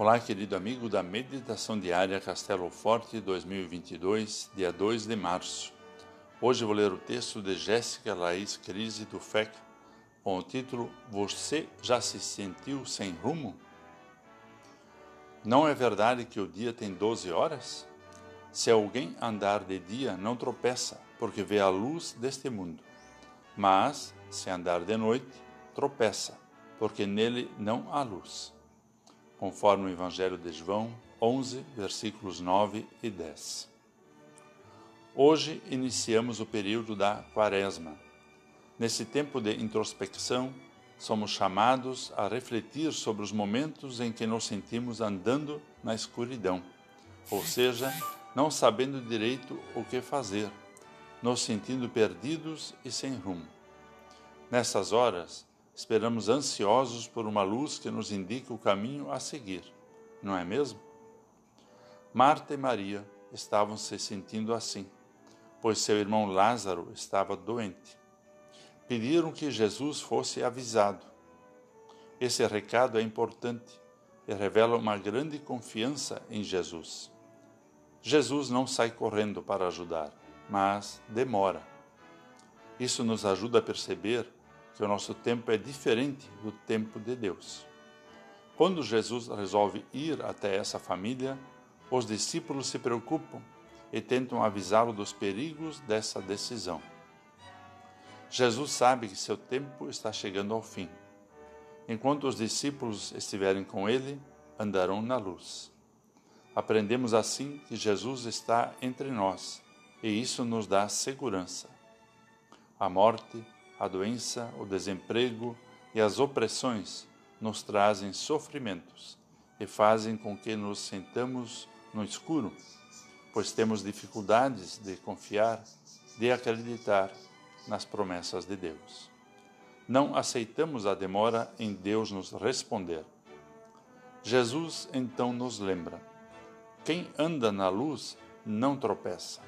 Olá, querido amigo da Meditação Diária Castelo Forte 2022, dia 2 de março. Hoje vou ler o texto de Jéssica Laís Crise do FEC, com o título Você já se sentiu sem rumo? Não é verdade que o dia tem 12 horas? Se alguém andar de dia, não tropeça, porque vê a luz deste mundo. Mas, se andar de noite, tropeça, porque nele não há luz conforme o Evangelho de João 11, versículos 9 e 10. Hoje iniciamos o período da Quaresma. Nesse tempo de introspecção, somos chamados a refletir sobre os momentos em que nos sentimos andando na escuridão, ou seja, não sabendo direito o que fazer, nos sentindo perdidos e sem rumo. Nessas horas, Esperamos ansiosos por uma luz que nos indique o caminho a seguir, não é mesmo? Marta e Maria estavam se sentindo assim, pois seu irmão Lázaro estava doente. Pediram que Jesus fosse avisado. Esse recado é importante e revela uma grande confiança em Jesus. Jesus não sai correndo para ajudar, mas demora. Isso nos ajuda a perceber que o nosso tempo é diferente do tempo de Deus. Quando Jesus resolve ir até essa família, os discípulos se preocupam e tentam avisá-lo dos perigos dessa decisão. Jesus sabe que seu tempo está chegando ao fim. Enquanto os discípulos estiverem com ele, andarão na luz. Aprendemos assim que Jesus está entre nós e isso nos dá segurança. A morte, a doença, o desemprego e as opressões nos trazem sofrimentos e fazem com que nos sentamos no escuro, pois temos dificuldades de confiar, de acreditar nas promessas de Deus. Não aceitamos a demora em Deus nos responder. Jesus então nos lembra: quem anda na luz não tropeça.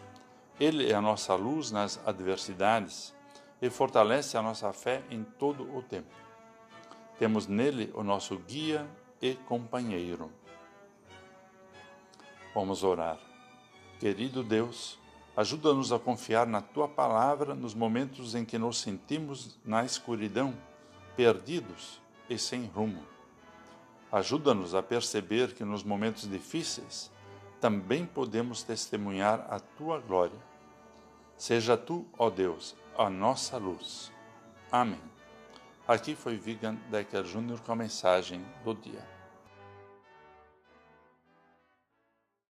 Ele é a nossa luz nas adversidades e fortalece a nossa fé em todo o tempo. Temos nele o nosso guia e companheiro. Vamos orar. Querido Deus, ajuda-nos a confiar na tua palavra nos momentos em que nos sentimos na escuridão, perdidos e sem rumo. Ajuda-nos a perceber que nos momentos difíceis também podemos testemunhar a tua glória. Seja tu, ó Deus, a nossa luz. Amém. Aqui foi Vigan Decker Jr. com a mensagem do dia.